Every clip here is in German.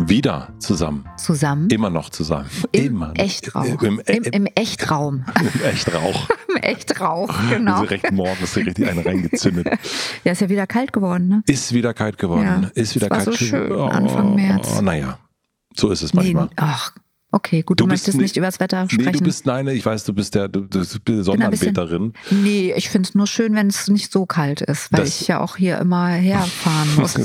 Wieder zusammen. Zusammen. Immer noch zusammen. Im Immer. Echtraum. Im, Im, Im, Echtraum. Im Echtrauch. Im Echtrauch, genau. Also recht morgens richtig einen reingezündet. ja, ist ja wieder kalt geworden, ne? Ist wieder kalt geworden. Ja, ist wieder das war kalt so schön, Oh, Anfang März. Naja, so ist es manchmal. Nee, ach, Okay, gut, du, Du möchtest nicht- nicht über das Wetter sprechen. Nee, du bist, nein, ich weiß, du bist der, du, du bist ein bisschen- Sonnenanbeterin. Nee, ich finde es nur schön, wenn es nicht so kalt ist, weil Das- ich ja auch hier immer herfahren muss.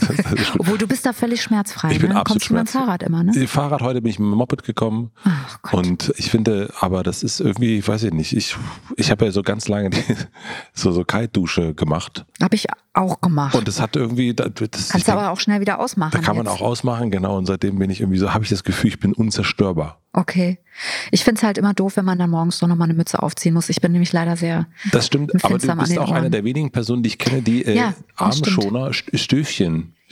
Obwohl du bist da völlig schmerzfrei. Ich bin ne? absolut Kommst du mit dem. Fahrrad immer, ne? Fahrrad heute bin ich mit dem Moped gekommen Ach Gott. und ich finde, aber das ist irgendwie, ich weiß ich nicht, ich, ich habe ja so ganz lange die, so, so Kaltdusche gemacht Habe ich auch gemacht. und das hat irgendwie, das, das, Kannst du aber auch schnell wieder ausmachen. da kann man jetzt. auch ausmachen, genau, und seitdem bin ich irgendwie so, habe ich das Gefühl, ich bin unzerstörbar. Okay. Ich finde es halt immer doof, wenn man dann morgens doch nochmal eine Mütze aufziehen muss. Ich bin nämlich leider sehr. Das stimmt, aber du bist auch eine der wenigen Personen, die ich kenne, die äh, Ja. Armschoner, St-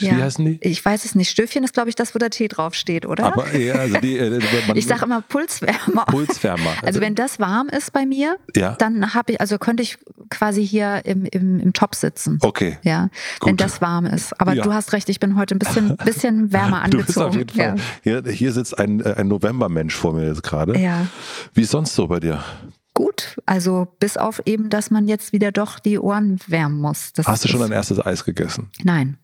Stöfchen, wie heißen die? Ich weiß es nicht. Stöfchen ist, glaube ich, das, wo der Tee draufsteht, oder? Aber ja, also die, äh, ich sage immer Pulswärmer. Pulswärmer. Also wenn das warm ist bei mir, Ja. dann habe ich, also könnte ich quasi hier im, im, im Top sitzen. Okay. Ja, wenn Gut. das warm ist. Aber Ja. du hast recht, ich bin heute ein bisschen, bisschen wärmer Du angezogen. bist auf jeden Fall. Hier, hier sitzt ein, äh, ein Novembermensch vor mir jetzt gerade. Ja. ja. Wie ist sonst so bei dir? Gut, also bis auf eben, dass man jetzt wieder doch die Ohren wärmen muss. Das Hast du schon ist- ein erstes Eis gegessen? Nein.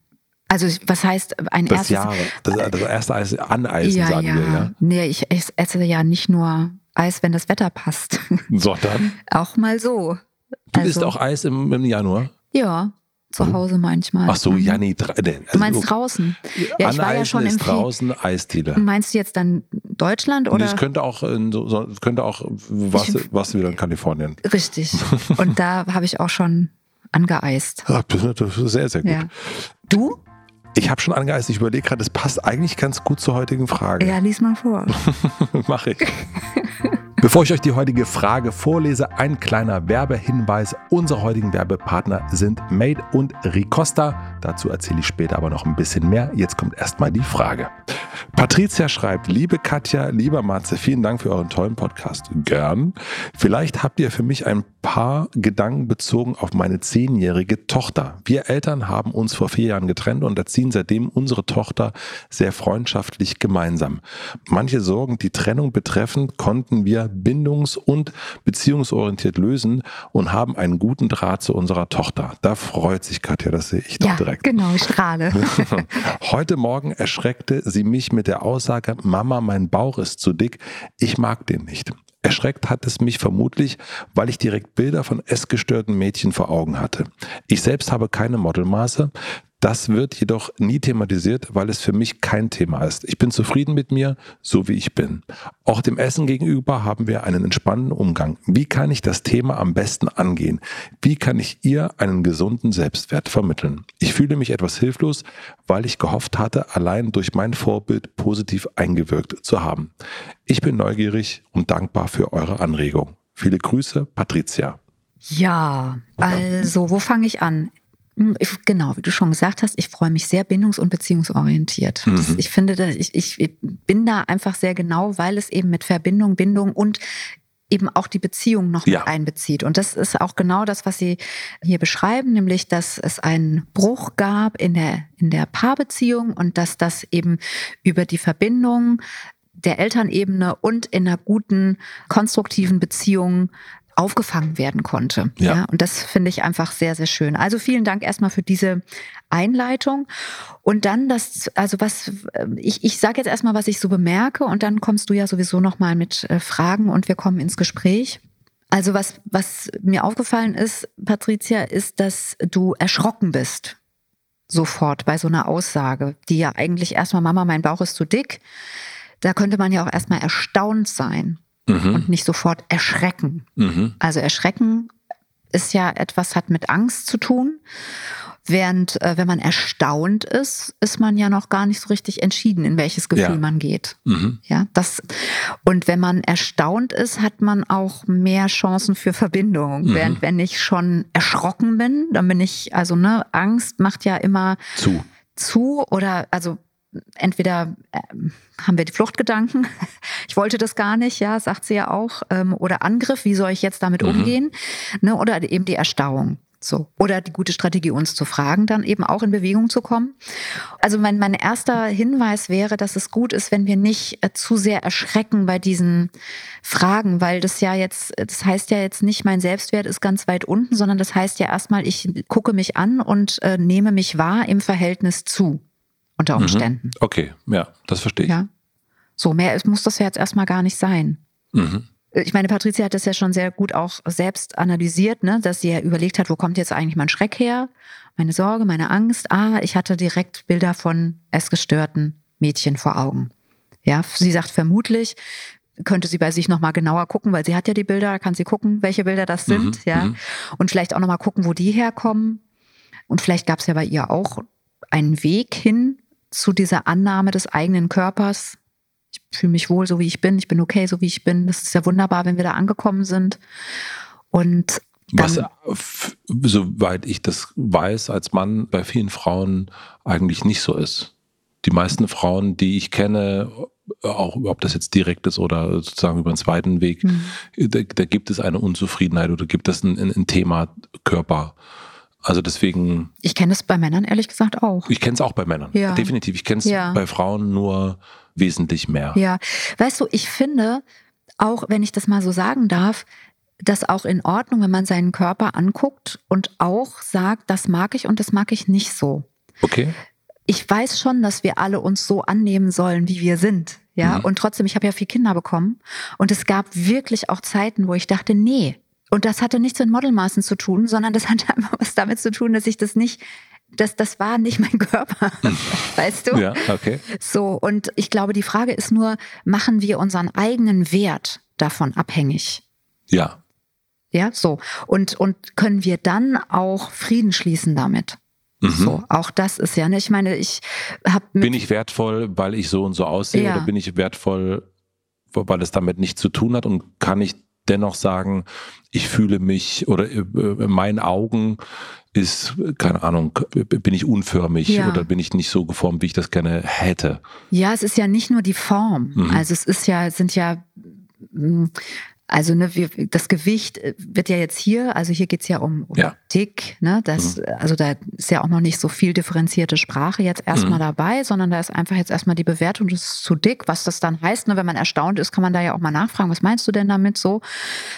Also ich- was heißt ein Das erstes? Jahre. Das, das erste Eis aneisen, ja, sagen ja. wir, ja. Nee, ich ess- esse ja nicht nur Eis, wenn das Wetter passt. Sondern auch mal so. du also, isst auch Eis im, im Januar? Ja, zu Hause manchmal. Ach so, Mhm. ja, nee. dra- nee Du meinst also, draußen? Ja, ich war ja schon im draußen Eisdiele. Meinst du jetzt dann Deutschland Nee, oder? es könnte auch, es könnte auch, warst, du- warst du wieder in Kalifornien. Richtig. Und da habe ich auch schon angeeist. Ah, Das ist sehr, sehr gut. Ja. Du? Ich habe schon angeeist, ich überlege gerade, das passt eigentlich ganz gut zur heutigen Frage. Ja, lies mal vor. Mache ich. Bevor ich euch die heutige Frage vorlese, ein kleiner Werbehinweis. Unsere heutigen Werbepartner sind Made und Ricosta. Dazu erzähle ich später aber noch ein bisschen mehr. Jetzt kommt erstmal die Frage. Patricia schreibt, liebe Katja, lieber Matze, vielen Dank für euren tollen Podcast. Gern. Vielleicht habt ihr für mich ein paar Gedanken bezogen auf meine zehnjährige Tochter. Wir Eltern haben uns vor vier Jahren getrennt und erziehen seitdem unsere Tochter sehr freundschaftlich gemeinsam. Manche Sorgen, die Trennung betreffen, konnten wir bindungs- und beziehungsorientiert lösen und haben einen guten Draht zu unserer Tochter. Da freut sich Katja, das sehe ich doch Ja, direkt. genau, ich strahle. Heute Morgen erschreckte sie mich mit der Aussage, Mama, mein Bauch ist zu dick, ich mag den nicht. Erschreckt hat es mich vermutlich, weil ich direkt Bilder von essgestörten Mädchen vor Augen hatte. Ich selbst habe keine Modelmaße. Das wird jedoch nie thematisiert, weil es für mich kein Thema ist. Ich bin zufrieden mit mir, so wie ich bin. Auch dem Essen gegenüber haben wir einen entspannten Umgang. Wie kann ich das Thema am besten angehen? Wie kann ich ihr einen gesunden Selbstwert vermitteln? Ich fühle mich etwas hilflos, weil ich gehofft hatte, allein durch mein Vorbild positiv eingewirkt zu haben. Ich bin neugierig und dankbar für eure Anregung. Viele Grüße, Patricia. Ja, also wo fange ich an? Hm, Ich, genau, wie du schon gesagt hast, ich freue mich sehr bindungs- und beziehungsorientiert. Das, ich finde, ich, ich bin da einfach sehr genau, weil es eben mit Verbindung, Bindung und eben auch die Beziehung noch Ja. mit einbezieht. Und das ist auch genau das, was Sie hier beschreiben, nämlich, dass es einen Bruch gab in der, in der Paarbeziehung und dass das eben über die Verbindung der Elternebene und in einer guten, konstruktiven Beziehung aufgefangen werden konnte. Ja. ja. Und das finde ich einfach sehr, sehr schön. Also vielen Dank erstmal für diese Einleitung. Und dann das, also was, ich, ich sage jetzt erstmal, was ich so bemerke und dann kommst du ja sowieso nochmal mit äh, Fragen und wir kommen ins Gespräch. Also was, was mir aufgefallen ist, Patricia, ist, dass du erschrocken bist. Sofort bei so einer Aussage, die ja eigentlich erstmal, Mama, mein Bauch ist zu dick. Da könnte man ja auch erstmal erstaunt sein Mhm. und nicht sofort erschrecken. Mhm. Also erschrecken ist ja etwas, hat mit Angst zu tun. Während, äh, wenn man erstaunt ist, ist man ja noch gar nicht so richtig entschieden, in welches Gefühl Ja. man geht. Mhm. Ja, das, und wenn man erstaunt ist, hat man auch mehr Chancen für Verbindung. Mhm. Während wenn ich schon erschrocken bin, dann bin ich, also ne, Angst macht ja immer Zu. zu oder also entweder ähm, haben wir die Fluchtgedanken, ich wollte das gar nicht, ja, sagt sie ja auch, ähm, oder Angriff, wie soll ich jetzt damit Mhm. umgehen, ne, oder eben die Erstarrung. So. Oder die gute Strategie, uns zu fragen, dann eben auch in Bewegung zu kommen. Also mein, mein erster Hinweis wäre, dass es gut ist, wenn wir nicht äh, zu sehr erschrecken bei diesen Fragen, weil das ja jetzt, das heißt ja jetzt nicht, mein Selbstwert ist ganz weit unten, sondern das heißt ja erstmal, ich gucke mich an und äh, nehme mich wahr im Verhältnis zu unter Umständen. Okay, ja, das verstehe ich. Ja. So, mehr muss das ja jetzt erstmal gar nicht sein. Mhm. Ich meine, Patricia hat das ja schon sehr gut auch selbst analysiert, ne? dass sie ja überlegt hat, wo kommt jetzt eigentlich mein Schreck her, meine Sorge, meine Angst. Ah, ich hatte direkt Bilder von essgestörten Mädchen vor Augen. Ja, sie sagt vermutlich, könnte sie bei sich nochmal genauer gucken, weil sie hat ja die Bilder, da kann sie gucken, welche Bilder das sind, Mhm, ja. mhm. Und vielleicht auch nochmal gucken, wo die herkommen. Und vielleicht gab es ja bei ihr auch einen Weg hin zu dieser Annahme des eigenen Körpers. Ich fühle mich wohl, so wie ich bin. Ich bin okay, so wie ich bin. Das ist ja wunderbar, wenn wir da angekommen sind. Und Was, soweit ich das weiß, als Mann bei vielen Frauen eigentlich nicht so ist. Die meisten Frauen, die ich kenne, auch ob das jetzt direkt ist oder sozusagen über einen zweiten Weg, Mhm. da, da gibt es eine Unzufriedenheit oder gibt es ein, ein Thema Körper. Also deswegen, ich kenne es bei Männern ehrlich gesagt auch. ich kenne es auch bei Männern. Ja. Definitiv. Ich kenne es Ja. bei Frauen nur wesentlich mehr. Ja, weißt du, ich finde, auch wenn ich das mal so sagen darf, das auch in Ordnung, wenn man seinen Körper anguckt und auch sagt, das mag ich und das mag ich nicht so. Okay? ich weiß schon, dass wir alle uns so annehmen sollen, wie wir sind. Ja, Mhm. und trotzdem, ich habe ja vier Kinder bekommen und es gab wirklich auch Zeiten, wo ich dachte, nee. Und das hatte nichts mit Modelmaßen zu tun, sondern das hatte einfach was damit zu tun, dass ich das nicht, das, das war nicht mein Körper. weißt du? Ja, okay. So, und ich glaube, die Frage ist nur, machen wir unseren eigenen Wert davon abhängig? Ja. Ja, so. Und, und können wir dann auch Frieden schließen damit? Mhm. So, auch das ist ja, ne, ich meine, ich habe Bin ich wertvoll, weil ich so und so aussehe Ja. oder bin ich wertvoll, weil es damit nichts zu tun hat und kann ich dennoch sagen, ich fühle mich oder äh, in meinen Augen ist, keine Ahnung, bin ich unförmig Ja. oder bin ich nicht so geformt, wie ich das gerne hätte. Ja, es ist ja nicht nur die Form. Mhm. Also es ist ja, es sind ja, mm, also ne, wir, das Gewicht äh, wird ja jetzt hier, also hier geht's ja um, um Ja. dick, ne? Das, also da ist ja auch noch nicht so viel differenzierte Sprache jetzt erstmal Mhm. dabei, sondern da ist einfach jetzt erstmal die Bewertung, das ist zu dick, was das dann heißt. Ne? Wenn man erstaunt ist, kann man da ja auch mal nachfragen, was meinst du denn damit so?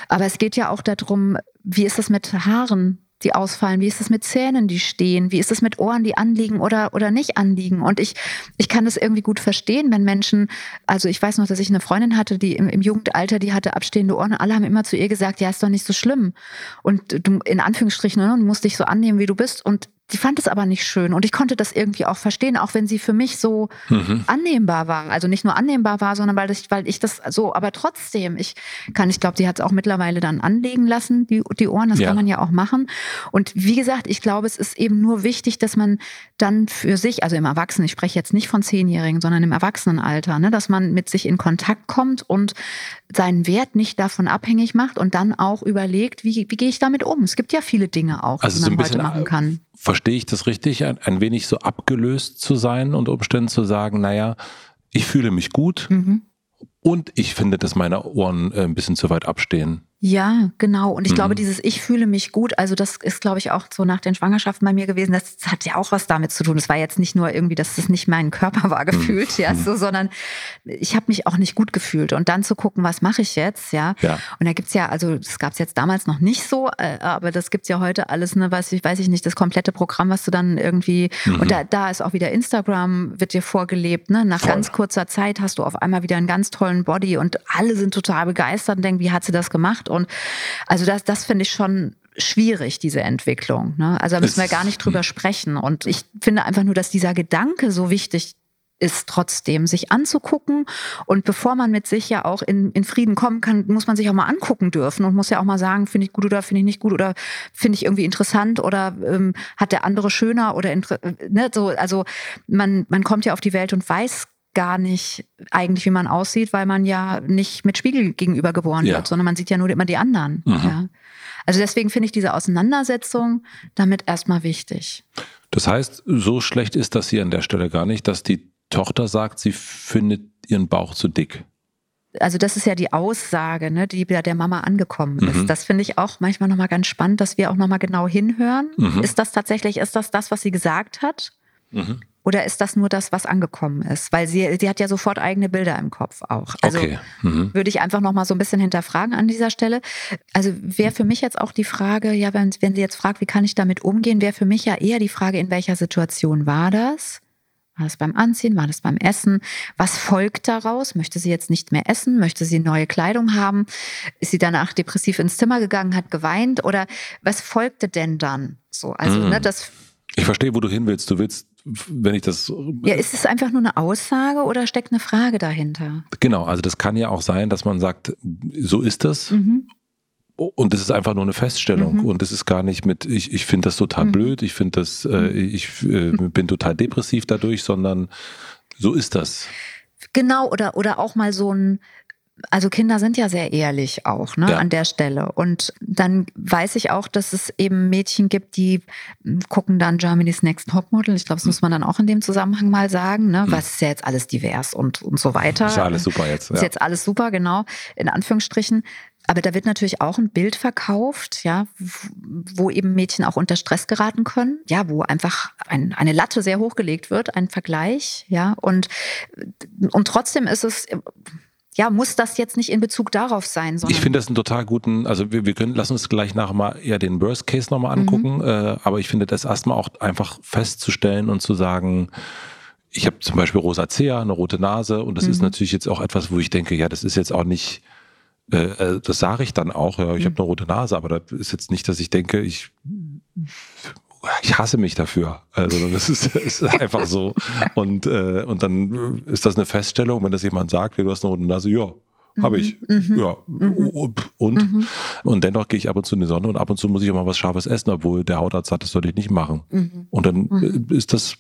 Aber es geht ja auch darum, wie ist das mit Haaren? Die ausfallen? Wie ist es mit Zähnen, die stehen? Wie ist es mit Ohren, die anliegen oder, oder nicht anliegen? Und ich, ich kann das irgendwie gut verstehen, wenn Menschen, also ich weiß noch, dass ich eine Freundin hatte, die im, im Jugendalter, die hatte abstehende Ohren alle haben immer zu ihr gesagt, ja, ist doch nicht so schlimm. Und du, in Anführungsstrichen, ne, du musst dich so annehmen, wie du bist. Und die fand es aber nicht schön. Und ich konnte das irgendwie auch verstehen, auch wenn sie für mich so Mhm. annehmbar war. Also nicht nur annehmbar war, sondern weil ich, weil ich das so, aber trotzdem, ich kann, ich glaube, die hat es auch mittlerweile dann anlegen lassen, die, die Ohren, das Ja. kann man ja auch machen. Und wie gesagt, ich glaube, es ist eben nur wichtig, dass man dann für sich, also im Erwachsenen, ich spreche jetzt nicht von Zehnjährigen, sondern im Erwachsenenalter, ne, dass man mit sich in Kontakt kommt und seinen Wert nicht davon abhängig macht und dann auch überlegt, wie, wie gehe ich damit um? Es gibt ja viele Dinge auch, Also die so man ein heute bisschen machen kann. Verstehe ich das richtig? Ein, ein wenig so abgelöst zu sein und Umständen zu sagen, naja, ich fühle mich gut Mhm. und ich finde, dass meine Ohren äh, ein bisschen zu weit abstehen. Ja, genau. Und ich mhm. glaube, dieses Ich fühle mich gut, also das ist, glaube ich, auch so nach den Schwangerschaften bei mir gewesen. Das hat ja auch was damit zu tun. Es war jetzt nicht nur irgendwie, dass es nicht mein Körper war gefühlt, mhm. ja, so, sondern ich habe mich auch nicht gut gefühlt. Und dann zu gucken, was mache ich jetzt, ja. ja. Und da gibt's ja, also das gab's jetzt damals noch nicht so, äh, aber das gibt's ja heute alles, ne, weiß ich, weiß ich nicht, das komplette Programm, was du dann irgendwie, mhm. und da, da ist auch wieder Instagram, wird dir vorgelebt, ne? Nach Voll. ganz kurzer Zeit hast du auf einmal wieder einen ganz tollen Body und alle sind total begeistert und denken, wie hat sie das gemacht? Und also das, das finde ich schon schwierig, diese Entwicklung. Ne? Also da müssen wir gar nicht drüber sprechen. Und ich finde einfach nur, dass dieser Gedanke so wichtig ist trotzdem, sich anzugucken. Und bevor man mit sich ja auch in, in Frieden kommen kann, muss man sich auch mal angucken dürfen und muss ja auch mal sagen, finde ich gut oder finde ich nicht gut oder finde ich irgendwie interessant oder ähm, hat der andere schöner oder ne, so. Also man, man kommt ja auf die Welt und weiß gar nicht eigentlich, wie man aussieht, weil man ja nicht mit Spiegel gegenüber geboren ja. wird, sondern man sieht ja nur immer die anderen. Mhm. Ja. Also deswegen finde ich diese Auseinandersetzung damit erstmal wichtig. Das heißt, so schlecht ist das hier an der Stelle gar nicht, dass die Tochter sagt, sie findet ihren Bauch zu dick. Also das ist ja die Aussage, ne, die bei der Mama angekommen ist. Mhm. Das finde ich auch manchmal nochmal ganz spannend, dass wir auch nochmal genau hinhören. Mhm. Ist das tatsächlich, ist das das, was sie gesagt hat? Mhm. Oder ist das nur das, was angekommen ist? Weil sie, sie hat ja sofort eigene Bilder im Kopf auch. Also okay. mhm. würde ich einfach noch mal so ein bisschen hinterfragen an dieser Stelle. Also wäre für mich jetzt auch die Frage, ja, wenn, wenn sie jetzt fragt, wie kann ich damit umgehen, wäre für mich ja eher die Frage, in welcher Situation war das? War das beim Anziehen? War das beim Essen? Was folgt daraus? Möchte sie jetzt nicht mehr essen? Möchte sie neue Kleidung haben? Ist sie danach depressiv ins Zimmer gegangen, hat geweint? Oder was folgte denn dann? So, also, mhm. ne, das. Ich verstehe, wo du hin willst. Du willst wenn ich das. Ja, ist es einfach nur eine Aussage oder steckt eine Frage dahinter? Genau, also das kann ja auch sein, dass man sagt, so ist das. Mhm. Und das ist einfach nur eine Feststellung. Mhm. Und das ist gar nicht mit, ich, ich finde das total mhm. blöd, ich finde das, äh, mhm. ich äh, bin total depressiv dadurch, sondern so ist das. Genau, oder, oder auch mal so ein, also Kinder sind ja sehr ehrlich auch ne, ja. an der Stelle. Und dann weiß ich auch, dass es eben Mädchen gibt, die gucken dann Germany's Next Topmodel. Ich glaube, das muss man dann auch in dem Zusammenhang mal sagen. Ne? Mhm. Was ist ja jetzt alles divers und, und so weiter. Ist ja alles super jetzt. Ja. Ist jetzt alles super, genau, in Anführungsstrichen. Aber da wird natürlich auch ein Bild verkauft, ja, wo eben Mädchen auch unter Stress geraten können, ja, wo einfach ein, eine Latte sehr hochgelegt wird, ein Vergleich, ja, und, und trotzdem ist es, ja, muss das jetzt nicht in Bezug darauf sein. ich finde das einen total guten, also wir, wir können, lassen uns gleich nachher mal eher den Worst Case nochmal angucken, mhm. äh, aber ich finde das erstmal auch einfach festzustellen und zu sagen, ich habe zum Beispiel Rosacea, eine rote Nase und das mhm. ist natürlich jetzt auch etwas, wo ich denke, ja, das ist jetzt auch nicht, äh, äh das sage ich dann auch, ja, ich mhm. habe eine rote Nase, aber das ist jetzt nicht, dass ich denke, ich ich hasse mich dafür. Also das ist, ist einfach so. Und, äh, und dann ist das eine Feststellung, wenn das jemand sagt, du hast eine rote Nase, ja, habe ich. Mhm. Ja. Mhm. Und? Mhm. Und dennoch gehe ich ab und zu in die Sonne und ab und zu muss ich auch mal was Scharfes essen, obwohl der Hautarzt sagt, das soll ich nicht machen. Mhm. Und dann mhm. ist das,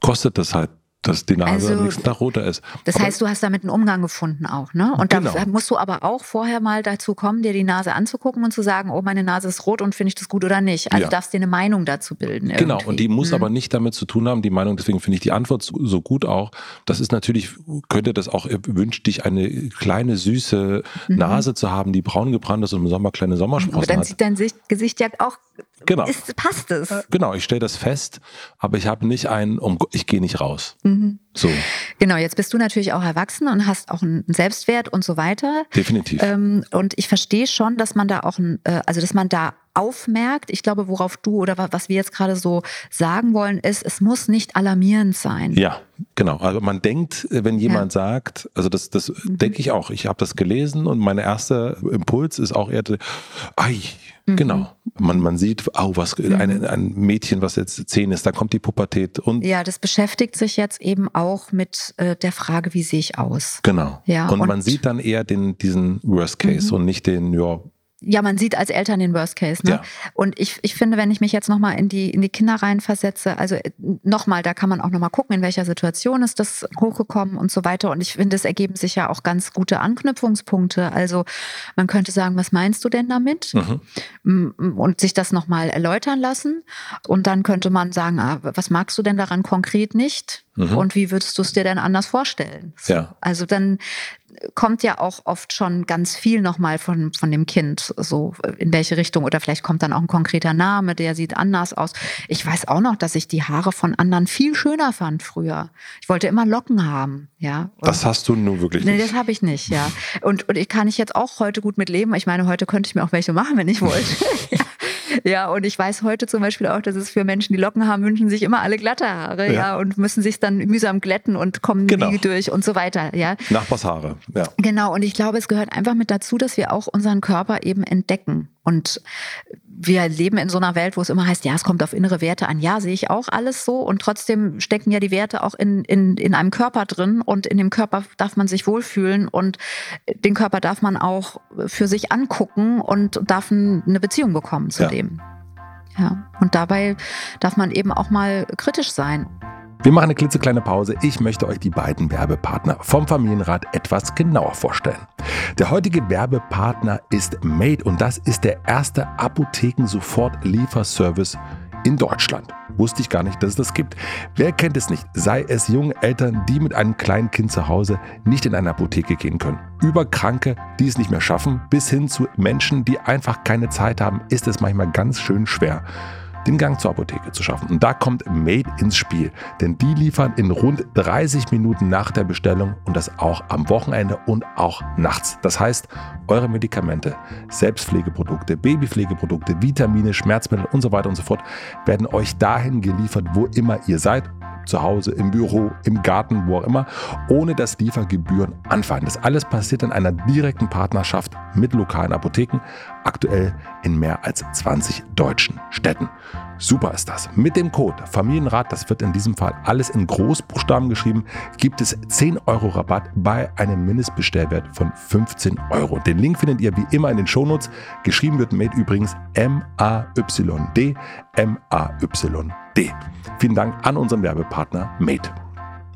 kostet das halt dass die Nase also, am nächsten Tag roter ist. Das aber heißt, du hast damit einen Umgang gefunden auch, ne? Und genau. da musst du aber auch vorher mal dazu kommen, dir die Nase anzugucken und zu sagen, oh, meine Nase ist rot und finde ich das gut oder nicht. Also ja. darfst dir eine Meinung dazu bilden. Irgendwie. Genau, und die muss mhm. aber nicht damit zu tun haben, die Meinung, deswegen finde ich die Antwort so, so, gut auch. Das ist natürlich, könnte das auch, wünscht dich eine kleine, süße mhm. Nase zu haben, die braun gebrannt ist und im Sommer kleine Sommersprossen hat. Aber dann hat. sieht dein Gesicht ja auch Genau. Ist, passt es? Genau, ich stelle das fest, aber ich habe nicht einen, um, ich gehe nicht raus. Mhm. So. Genau, jetzt bist du natürlich auch erwachsen und hast auch einen Selbstwert und so weiter. Definitiv. Ähm, und ich verstehe schon, dass man da auch, ein, äh, also dass man da aufmerkt. Ich glaube, worauf du oder was wir jetzt gerade so sagen wollen, ist, es muss nicht alarmierend sein. Ja, genau. Also man denkt, wenn jemand ja. sagt, also das, das mhm. denke ich auch. Ich habe das gelesen und mein erster Impuls ist auch eher, ei, mhm. genau. Man, man sieht, oh, was, mhm. ein, ein Mädchen, was jetzt zehn ist, da kommt die Pubertät und. Ja, das beschäftigt sich jetzt eben auch mit äh, der Frage, wie sehe ich aus? Genau. Ja, und, und man sieht dann eher den, diesen Worst Case mhm. und nicht den, ja, ja, man sieht als Eltern den Worst Case. Ne? Ja. Und ich, ich finde, wenn ich mich jetzt nochmal in die, in die Kinder reinversetze, also äh, nochmal, da kann man auch nochmal gucken, in welcher Situation ist das hochgekommen und so weiter. Und ich finde, es ergeben sich ja auch ganz gute Anknüpfungspunkte. Also man könnte sagen, was meinst du denn damit? Mhm. Und sich das nochmal erläutern lassen. Und dann könnte man sagen, ah, was magst du denn daran konkret nicht? Mhm. Und wie würdest du es dir denn anders vorstellen? Ja. Also dann kommt ja auch oft schon ganz viel nochmal von, von dem Kind, so in welche Richtung. Oder vielleicht kommt dann auch ein konkreter Name, der sieht anders aus. Ich weiß auch noch, dass ich die Haare von anderen viel schöner fand früher. Ich wollte immer Locken haben, ja. Und das hast du nun wirklich nicht. Nee, das habe ich nicht, ja. Und, und ich kann ich jetzt auch heute gut mit leben. Ich meine, heute könnte ich mir auch welche machen, wenn ich wollte. Ja, und ich weiß heute zum Beispiel auch, dass es für Menschen, die Locken haben, wünschen sich immer alle glatte Haare, ja, ja und müssen sich dann mühsam glätten und kommen genau. nie durch und so weiter, ja. Nachbarshaare, ja. Genau, und ich glaube, es gehört einfach mit dazu, dass wir auch unseren Körper eben entdecken. Und wir leben in so einer Welt, wo es immer heißt, ja, es kommt auf innere Werte an. Ja, sehe ich auch alles so. Und trotzdem stecken ja die Werte auch in, in, in einem Körper drin. Und in dem Körper darf man sich wohlfühlen. Und den Körper darf man auch für sich angucken und darf eine Beziehung bekommen zu ja. dem. Ja. Und dabei darf man eben auch mal kritisch sein. Wir machen eine klitzekleine Pause. Ich möchte euch die beiden Werbepartner vom Familienrat etwas genauer vorstellen. Der heutige Werbepartner ist Made und das ist der erste Apotheken-Sofort-Lieferservice in Deutschland. Wusste ich gar nicht, dass es das gibt. Wer kennt es nicht? Sei es junge Eltern, die mit einem kleinen Kind zu Hause nicht in eine Apotheke gehen können. Über Kranke, die es nicht mehr schaffen, bis hin zu Menschen, die einfach keine Zeit haben, ist es manchmal ganz schön schwer den Gang zur Apotheke zu schaffen. Und da kommt Made ins Spiel, denn die liefern in rund 30 Minuten nach der Bestellung und das auch am Wochenende und auch nachts. Das heißt, eure Medikamente, Selbstpflegeprodukte, Babypflegeprodukte, Vitamine, Schmerzmittel und so weiter und so fort werden euch dahin geliefert, wo immer ihr seid zu Hause, im Büro, im Garten, wo auch immer, ohne dass Liefergebühren anfallen. Das alles passiert in einer direkten Partnerschaft mit lokalen Apotheken, aktuell in mehr als 20 deutschen Städten. Super ist das. Mit dem Code Familienrat, das wird in diesem Fall alles in Großbuchstaben geschrieben, gibt es 10 Euro Rabatt bei einem Mindestbestellwert von 15 Euro. Den Link findet ihr wie immer in den Shownotes. Geschrieben wird Made übrigens M-A-Y-D, M-A-Y-D. Vielen Dank an unseren Werbepartner Made.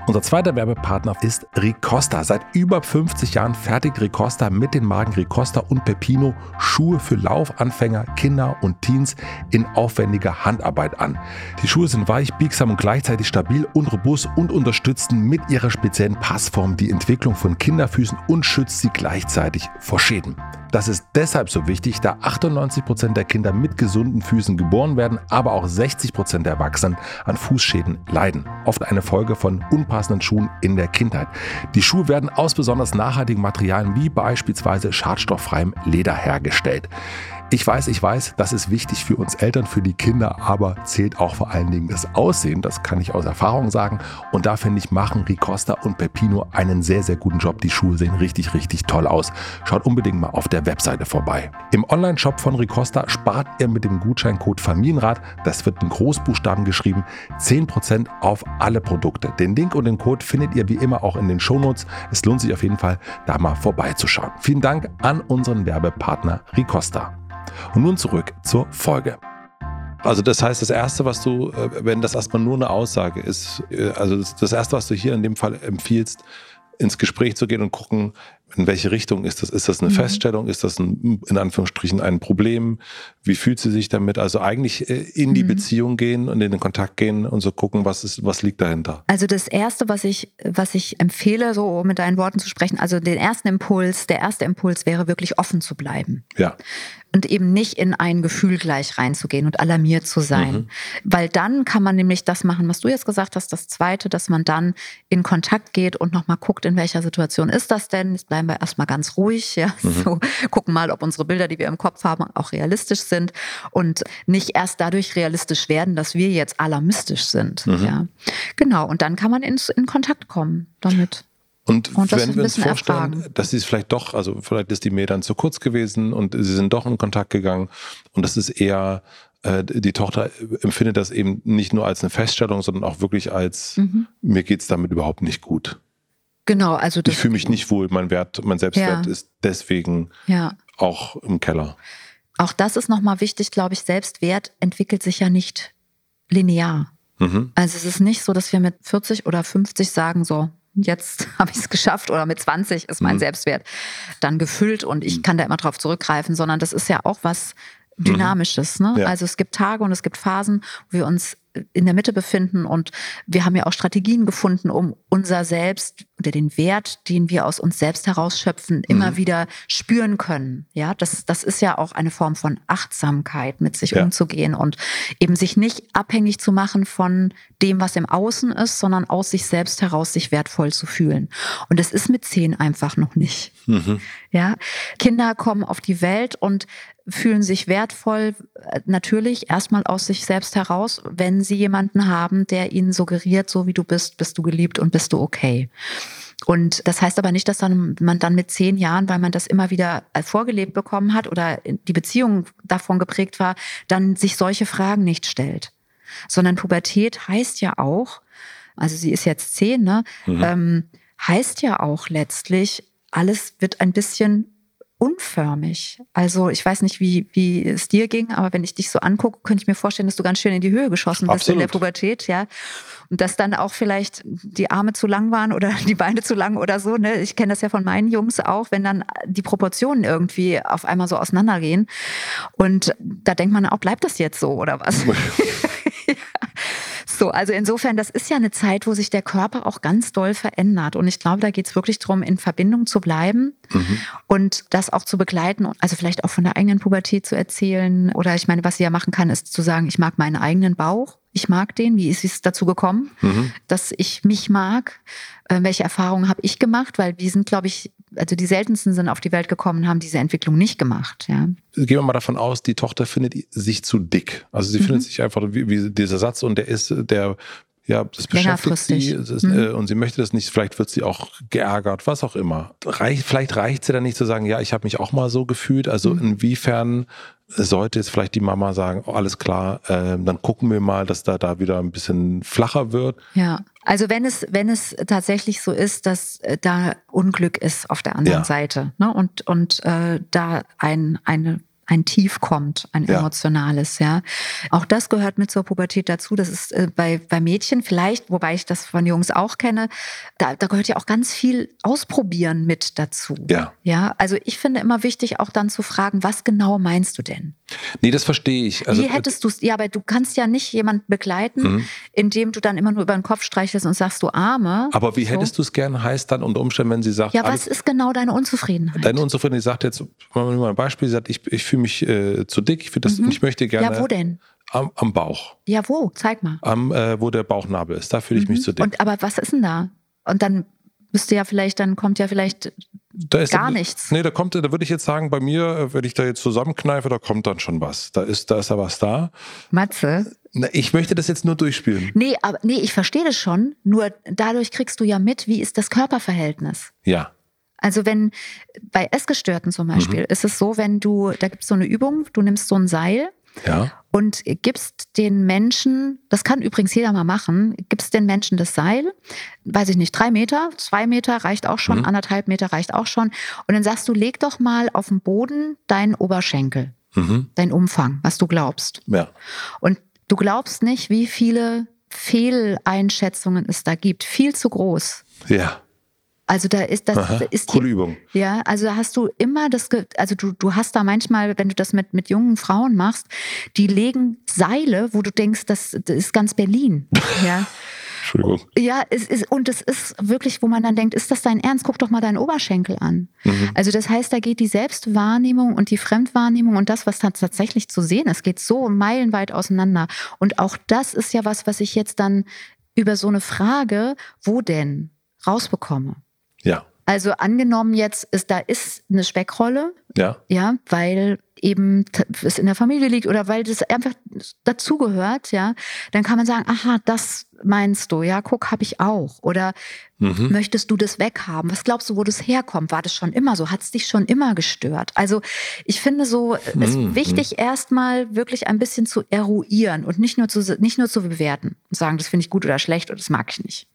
Unser zweiter Werbepartner ist Ricosta. Seit über 50 Jahren fertigt Ricosta mit den Marken Ricosta und Pepino Schuhe für Laufanfänger, Kinder und Teens in aufwendiger Handarbeit an. Die Schuhe sind weich, biegsam und gleichzeitig stabil und robust und unterstützen mit ihrer speziellen Passform die Entwicklung von Kinderfüßen und schützt sie gleichzeitig vor Schäden. Das ist deshalb so wichtig, da 98 Prozent der Kinder mit gesunden Füßen geboren werden, aber auch 60 Prozent der Erwachsenen an Fußschäden leiden. Oft eine Folge von unpassenden Schuhen in der Kindheit. Die Schuhe werden aus besonders nachhaltigen Materialien wie beispielsweise schadstofffreiem Leder hergestellt. Ich weiß, ich weiß, das ist wichtig für uns Eltern, für die Kinder, aber zählt auch vor allen Dingen das Aussehen. Das kann ich aus Erfahrung sagen. Und da finde ich, machen Ricosta und Pepino einen sehr, sehr guten Job. Die Schuhe sehen richtig, richtig toll aus. Schaut unbedingt mal auf der Webseite vorbei. Im Online-Shop von Ricosta spart ihr mit dem Gutscheincode Familienrat, das wird in Großbuchstaben geschrieben, 10% auf alle Produkte. Den Link und den Code findet ihr wie immer auch in den Shownotes. Es lohnt sich auf jeden Fall, da mal vorbeizuschauen. Vielen Dank an unseren Werbepartner Ricosta. Und nun zurück zur Folge. Also das heißt, das Erste, was du, äh, wenn das erstmal nur eine Aussage ist, äh, also das Erste, was du hier in dem Fall empfiehlst, ins Gespräch zu gehen und gucken, in welche Richtung ist das? Ist das eine mhm. Feststellung? Ist das ein, in Anführungsstrichen ein Problem? Wie fühlt sie sich damit? Also eigentlich äh, in die mhm. Beziehung gehen und in den Kontakt gehen und so gucken, was ist, was liegt dahinter? Also das erste, was ich, was ich empfehle, so mit deinen Worten zu sprechen, also den ersten Impuls, der erste Impuls wäre wirklich offen zu bleiben. Ja und eben nicht in ein Gefühl gleich reinzugehen und alarmiert zu sein. Mhm. Weil dann kann man nämlich das machen, was du jetzt gesagt hast, das zweite, dass man dann in Kontakt geht und nochmal guckt, in welcher Situation ist das denn? Bleiben wir erstmal ganz ruhig, ja. Mhm. So, gucken mal, ob unsere Bilder, die wir im Kopf haben, auch realistisch sind und nicht erst dadurch realistisch werden, dass wir jetzt alarmistisch sind. Mhm. Ja. Genau. Und dann kann man in, in Kontakt kommen damit. Und, und wenn wir uns vorstellen, erfragen. dass sie es vielleicht doch, also vielleicht ist die Mail dann zu kurz gewesen und sie sind doch in Kontakt gegangen und das ist eher, äh, die Tochter empfindet das eben nicht nur als eine Feststellung, sondern auch wirklich als, mhm. mir geht's damit überhaupt nicht gut. Genau, also ich fühle mich nicht wohl, mein Wert, mein Selbstwert ja. ist deswegen ja. auch im Keller. Auch das ist nochmal wichtig, glaube ich, Selbstwert entwickelt sich ja nicht linear. Mhm. Also es ist nicht so, dass wir mit 40 oder 50 sagen, so, jetzt habe ich es geschafft oder mit 20 ist mein mhm. Selbstwert dann gefüllt und ich mhm. kann da immer drauf zurückgreifen, sondern das ist ja auch was mhm. Dynamisches. Ne? Ja. Also es gibt Tage und es gibt Phasen, wo wir uns in der Mitte befinden und wir haben ja auch Strategien gefunden, um unser Selbst oder den Wert, den wir aus uns selbst herausschöpfen, immer Mhm. wieder spüren können. Ja, das, das ist ja auch eine Form von Achtsamkeit, mit sich Ja. umzugehen und eben sich nicht abhängig zu machen von dem, was im Außen ist, sondern aus sich selbst heraus sich wertvoll zu fühlen. Und das ist mit zehn einfach noch nicht. Mhm. Ja, Kinder kommen auf die Welt und fühlen sich wertvoll, äh, natürlich erstmal aus sich selbst heraus, wenn sie jemanden haben, der ihnen suggeriert, so wie du bist, bist du geliebt und bist du okay. Und das heißt aber nicht, dass dann man dann mit zehn Jahren, weil man das immer wieder äh, vorgelebt bekommen hat oder die Beziehung davon geprägt war, dann sich solche Fragen nicht stellt. Sondern Pubertät heißt ja auch, also sie ist jetzt zehn, ne, Mhm. ähm, heißt ja auch letztlich, alles wird ein bisschen unförmig. Also ich weiß nicht, wie, wie es dir ging, aber wenn ich dich so angucke, könnte ich mir vorstellen, dass du ganz schön in die Höhe geschossen bist in der Absolut. Pubertät, ja. Und dass dann auch vielleicht die Arme zu lang waren oder die Beine zu lang oder so. Ne? Ich kenne das ja von meinen Jungs auch, wenn dann die Proportionen irgendwie auf einmal so auseinandergehen. Und da denkt man auch, bleibt das jetzt so oder was? So, also insofern, das ist ja eine Zeit, wo sich der Körper auch ganz doll verändert. Und ich glaube, da geht es wirklich darum, in Verbindung zu bleiben Mhm. und das auch zu begleiten. Also vielleicht auch von der eigenen Pubertät zu erzählen. Oder ich meine, was sie ja machen kann, ist zu sagen, ich mag meinen eigenen Bauch. Ich mag den. Wie ist es dazu gekommen, Mhm. dass ich mich mag? Äh, welche Erfahrungen habe ich gemacht? Weil wir sind, glaube ich, also die seltensten sind auf die Welt gekommen, haben diese Entwicklung nicht gemacht. Ja. Gehen wir mal davon aus, die Tochter findet sich zu dick. Also sie Mhm. findet sich einfach wie, wie dieser Satz und der ist, der, ja, das beschäftigt sie ist, Mhm. äh, und sie möchte das nicht. Vielleicht wird sie auch geärgert, was auch immer. Reich, vielleicht reicht sie dann nicht zu sagen, ja, ich habe mich auch mal so gefühlt. Also Mhm. inwiefern sollte jetzt vielleicht die Mama sagen, oh, alles klar, äh, dann gucken wir mal, dass da da wieder ein bisschen flacher wird. Ja, also wenn es, wenn es tatsächlich so ist, dass äh, da Unglück ist auf der anderen Ja. Seite ne? und, und äh, da ein, eine ein Tief kommt, ein Ja. emotionales, ja. Auch das gehört mit zur Pubertät dazu. Das ist äh, bei, bei Mädchen vielleicht, wobei ich das von Jungs auch kenne, da, da gehört ja auch ganz viel Ausprobieren mit dazu. Ja. Ja, also ich finde immer wichtig, auch dann zu fragen, was genau meinst du denn? Nee, das verstehe ich. Also, Wie hättest du es, ja, aber du kannst ja nicht jemanden begleiten, Mhm. indem du dann immer nur über den Kopf streichelst und sagst, du Arme. aber wie So. hättest du es gern heißt dann unter Umständen, wenn sie sagt, Ja, alles, was ist genau deine Unzufriedenheit? Deine Unzufriedenheit, die sagt jetzt, mal ein Beispiel, sie sagt, ich, ich fühle mich äh, zu dick, ich, das, Mhm. ich möchte gerne ja, wo denn? am, am Bauch, Ja, wo? Zeig mal. am, äh, wo der Bauchnabel ist, da fühle ich mich Mhm. zu dick. Und aber was ist denn da? Und dann müsste ja vielleicht, dann kommt ja vielleicht da ist gar nichts. Nee, da kommt, da würde ich jetzt sagen, bei mir, äh, wenn ich da jetzt zusammenkneife, da kommt dann schon was. Da ist, da ist da was da. Matze. Na, ich möchte das jetzt nur durchspielen. Nee, aber nee, ich verstehe das schon. Nur dadurch kriegst du ja mit, wie ist das Körperverhältnis. Ja. Also wenn bei Essgestörten zum Beispiel Mhm. ist es so, wenn du, da gibt es so eine Übung, du nimmst so ein Seil Ja. und gibst den Menschen, das kann übrigens jeder mal machen, gibst den Menschen das Seil, weiß ich nicht, drei Meter, zwei Meter reicht auch schon, Mhm. anderthalb Meter reicht auch schon. Und dann sagst du, leg doch mal auf den Boden deinen Oberschenkel, Mhm. deinen Umfang, was du glaubst. Ja. Und du glaubst nicht, wie viele Fehleinschätzungen es da gibt. Viel zu groß. Ja. Also da ist das Aha. ist die Coole Übung. ja, also da hast du immer das, also du, du hast da manchmal, wenn du das mit, mit jungen Frauen machst, die legen Seile, wo du denkst, das, das ist ganz Berlin. Ja, Entschuldigung. ja es ist, und es ist wirklich, wo man dann denkt, ist das dein Ernst? Guck doch mal deinen Oberschenkel an. Mhm. Also das heißt, da geht die Selbstwahrnehmung und die Fremdwahrnehmung und das, was dann tatsächlich zu sehen ist, geht so meilenweit auseinander. Und auch das ist ja was, was ich jetzt dann über so eine Frage, wo denn, rausbekomme. Ja. Also angenommen jetzt ist, da ist eine Speckrolle, Ja. ja, weil eben es in der Familie liegt oder weil das einfach dazugehört, ja, dann kann man sagen, aha, das meinst du, ja, guck, habe ich auch. Oder Mhm. möchtest du das weghaben? Was glaubst du, wo das herkommt? War das schon immer so? Hat es dich schon immer gestört? Also ich finde so, es ist Mhm. wichtig, erstmal wirklich ein bisschen zu eruieren und nicht nur zu, nicht nur zu bewerten und sagen, das finde ich gut oder schlecht oder das mag ich nicht.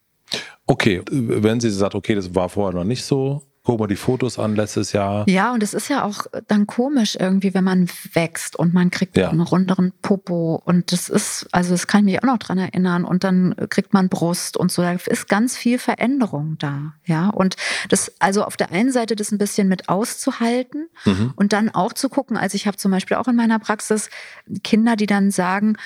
Okay, wenn sie sagt, okay, das war vorher noch nicht so, guck mal die Fotos an letztes Jahr. Ja, und es ist ja auch dann komisch irgendwie, wenn man wächst und man kriegt Ja. einen runderen Popo und das ist, also das kann ich mich auch noch dran erinnern und dann kriegt man Brust und so, da ist ganz viel Veränderung da, ja. Und das, also auf der einen Seite das ein bisschen mit auszuhalten Mhm. und dann auch zu gucken, also ich habe zum Beispiel auch in meiner Praxis Kinder, die dann sagen,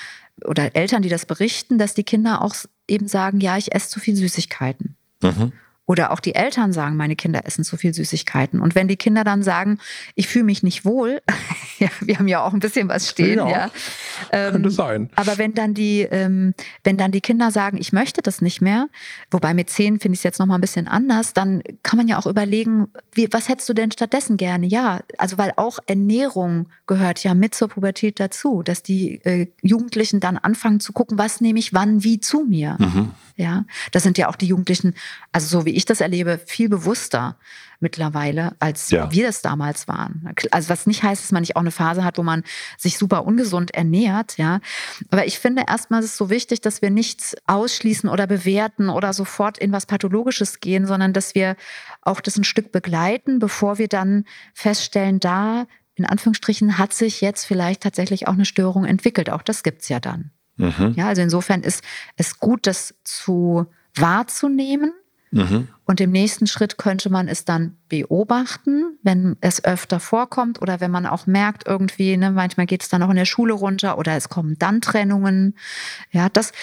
oder Eltern, die das berichten, dass die Kinder auch eben sagen, ja, ich esse zu viel Süßigkeiten. Mhm. Oder auch die Eltern sagen, meine Kinder essen zu viel Süßigkeiten. Und wenn die Kinder dann sagen, ich fühle mich nicht wohl, ja, wir haben ja auch ein bisschen was stehen, ja. ja. Ähm, Könnte sein. Aber wenn dann die, ähm, wenn dann die Kinder sagen, ich möchte das nicht mehr, wobei mit zehn finde ich es jetzt noch mal ein bisschen anders, dann kann man ja auch überlegen, wie, was hättest du denn stattdessen gerne? Ja, also weil auch Ernährung gehört ja mit zur Pubertät dazu, dass die äh, Jugendlichen dann anfangen zu gucken, was nehme ich wann wie zu mir. Mhm. Ja, das sind ja auch die Jugendlichen, also so wie ich das erlebe, viel bewusster mittlerweile, als ja. wir das damals waren. Also was nicht heißt, dass man nicht auch eine Phase hat, wo man sich super ungesund ernährt, ja. Aber ich finde erstmal ist es so wichtig, dass wir nichts ausschließen oder bewerten oder sofort in was Pathologisches gehen, sondern dass wir auch das ein Stück begleiten, bevor wir dann feststellen, da in Anführungsstrichen hat sich jetzt vielleicht tatsächlich auch eine Störung entwickelt. Auch das gibt's ja dann. Mhm. Ja, also insofern ist es gut, das zu wahrzunehmen. Mhm. Und im nächsten Schritt könnte man es dann beobachten, wenn es öfter vorkommt oder wenn man auch merkt, irgendwie, ne, manchmal geht es dann auch in der Schule runter oder es kommen dann Trennungen. Ja, das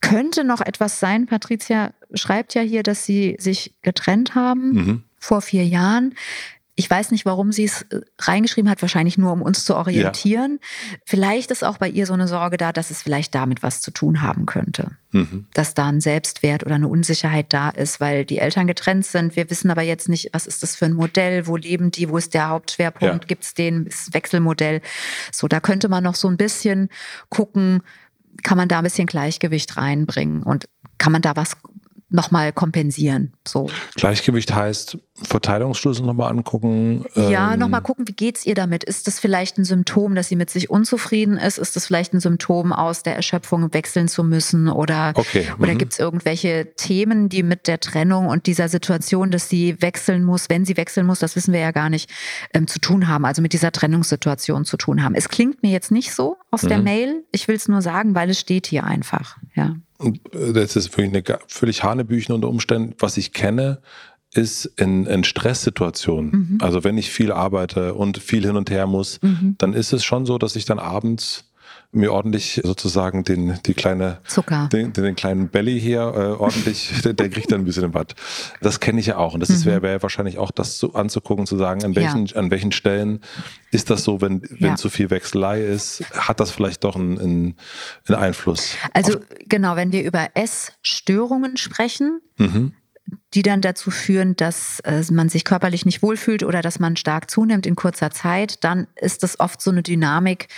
könnte noch etwas sein. Patricia schreibt ja hier, dass sie sich getrennt haben mhm. vor vier Jahren. Ich weiß nicht, warum sie es äh, reingeschrieben hat, wahrscheinlich nur, um uns zu orientieren. Ja. Vielleicht ist auch bei ihr so eine Sorge da, dass es vielleicht damit was zu tun haben könnte. Mhm. Dass da ein Selbstwert oder eine Unsicherheit da ist, weil die Eltern getrennt sind. Wir wissen aber jetzt nicht, was ist das für ein Modell, wo leben die, wo ist der Hauptschwerpunkt, ja. gibt es den, ist Wechselmodell. So, da könnte man noch so ein bisschen gucken, kann man da ein bisschen Gleichgewicht reinbringen und kann man da was nochmal kompensieren. So. Gleichgewicht heißt Verteilungsschlüssel nochmal angucken. Ja, ähm, nochmal gucken, wie geht's ihr damit? Ist das vielleicht ein Symptom, dass sie mit sich unzufrieden ist? Ist das vielleicht ein Symptom aus der Erschöpfung wechseln zu müssen? Oder, okay. oder mhm. gibt es irgendwelche Themen, die mit der Trennung und dieser Situation, dass sie wechseln muss, wenn sie wechseln muss, das wissen wir ja gar nicht, ähm, zu tun haben, also mit dieser Trennungssituation zu tun haben? Es klingt mir jetzt nicht so aus mhm. der Mail. Ich will es nur sagen, weil es steht hier einfach. Ja. Äh, das ist wirklich eine völlig Hanebüchen unter Umständen. Was ich kenne, ist in, in Stresssituationen. Mhm. Also wenn ich viel arbeite und viel hin und her muss, mhm. dann ist es schon so, dass ich dann abends mir ordentlich sozusagen den, die kleine Zucker. Den, den kleinen Belly hier äh, ordentlich, der, der, kriegt dann ein bisschen Watt. Das kenne ich ja auch. Und das mhm. wäre wär wahrscheinlich auch das zu, anzugucken, zu sagen, an welchen, ja. an welchen Stellen ist das so, wenn, wenn ja. zu viel Wechselei ist, hat das vielleicht doch einen, einen, einen Einfluss. Also genau, wenn wir über Essstörungen sprechen, mhm die dann dazu führen, dass äh, man sich körperlich nicht wohlfühlt oder dass man stark zunimmt in kurzer Zeit, dann ist das oft so eine Dynamik,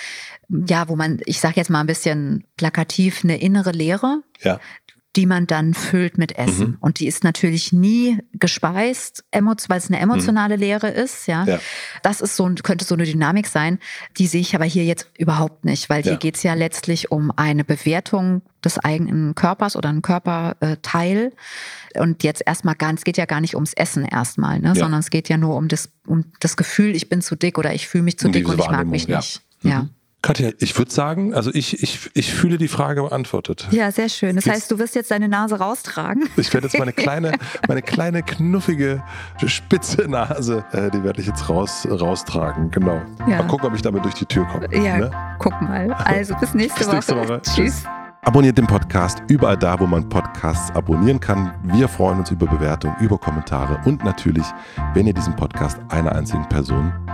ja, wo man, ich sage jetzt mal ein bisschen plakativ, eine innere Leere, ja. Die man dann füllt mit Essen. Mhm. Und die ist natürlich nie gespeist, weil es eine emotionale mhm. Leere ist. Ja. ja. Das ist so, könnte so eine Dynamik sein. Die sehe ich aber hier jetzt überhaupt nicht, weil ja. hier geht es ja letztlich um eine Bewertung des eigenen Körpers oder ein Körperteil. Und jetzt erstmal gar, es geht ja gar nicht ums Essen erstmal, ne? Ja. sondern es geht ja nur um das, um das Gefühl, ich bin zu dick oder ich fühle mich zu um dick und ich mag mich nicht. Mhm. Ja. Katja, ich würde sagen, also ich, ich, ich fühle die Frage beantwortet. Ja, sehr schön. Das heißt, du wirst jetzt deine Nase raustragen. Ich werde jetzt meine kleine, meine kleine knuffige, spitze Nase, äh, die werde ich jetzt raus, raustragen. Genau. Ja. Mal gucken, ob ich damit durch die Tür komme. Ja, ne? guck mal. Also bis nächste, bis nächste Woche. Woche. Tschüss. Abonniert den Podcast überall da, wo man Podcasts abonnieren kann. Wir freuen uns über Bewertungen, über Kommentare und natürlich, wenn ihr diesen Podcast einer einzigen Person